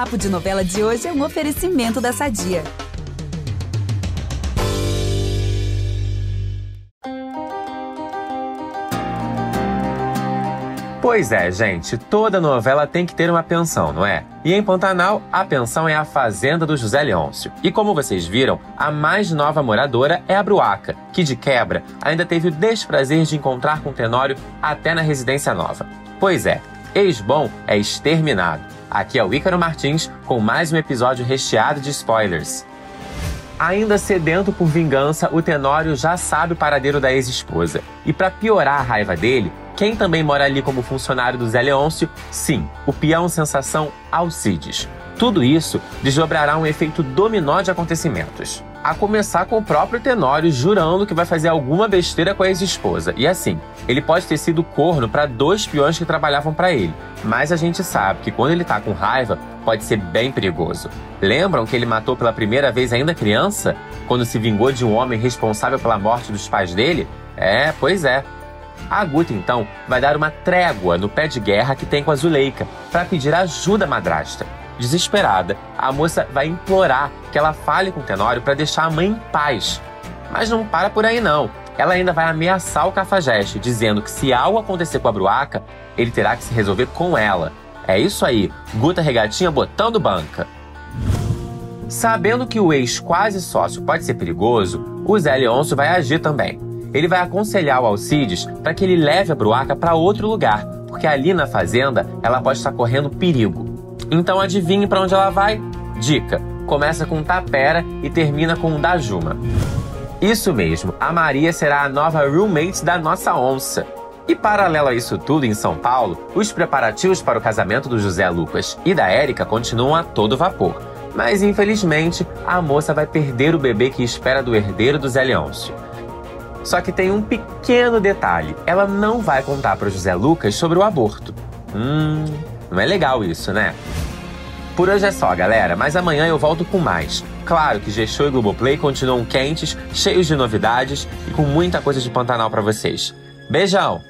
Papo de Novela de hoje é um oferecimento da Sadia. Pois é, gente, toda novela tem que ter uma pensão, não é? E em Pantanal, a pensão é a fazenda do José Leôncio. E como vocês viram, a mais nova moradora é a Bruaca, que de quebra ainda teve o desprazer de encontrar com o Tenório até na residência nova. Pois é, ex-bom é exterminado. Aqui é o Ícaro Martins com mais um episódio recheado de spoilers. Ainda sedento por vingança, o Tenório já sabe o paradeiro da ex-esposa. E para piorar a raiva dele, quem também mora ali como funcionário do Zé Leôncio? Sim, o peão sensação Alcides. Tudo isso desdobrará um efeito dominó de acontecimentos. A começar com o próprio Tenório jurando que vai fazer alguma besteira com a ex-esposa. E assim, ele pode ter sido corno para dois peões que trabalhavam para ele, mas a gente sabe que quando ele tá com raiva, pode ser bem perigoso. Lembram que ele matou pela primeira vez ainda criança? Quando se vingou de um homem responsável pela morte dos pais dele? É, pois é. A Guta, então, vai dar uma trégua no pé de guerra que tem com a Zuleika para pedir ajuda à madrasta. Desesperada, a moça vai implorar que ela fale com o Tenório para deixar a mãe em paz. Mas não para por aí não. Ela ainda vai ameaçar o Cafajeste, dizendo que se algo acontecer com a Bruaca, ele terá que se resolver com ela. É isso aí, Guta Regatinha botando banca. Sabendo que o ex quase sócio pode ser perigoso, o Zé Leôncio vai agir também ele vai aconselhar o Alcides para que ele leve a Bruaca para outro lugar, porque ali na fazenda ela pode estar correndo perigo. Então adivinhe para onde ela vai? Dica: começa com Tapera e termina com Dajuma. Isso mesmo, a Maria será a nova roommate da nossa onça. E paralelo a isso tudo, em São Paulo, os preparativos para o casamento do José Lucas e da Érica continuam a todo vapor. Mas infelizmente, a moça vai perder o bebê que espera do herdeiro do Zé Leôncio. Só que tem um pequeno detalhe: ela não vai contar para José Lucas sobre o aborto. Hum, não é legal isso, né? Por hoje é só, galera, mas amanhã eu volto com mais. Claro que G-Show e Globoplay continuam quentes, cheios de novidades e com muita coisa de Pantanal para vocês. Beijão!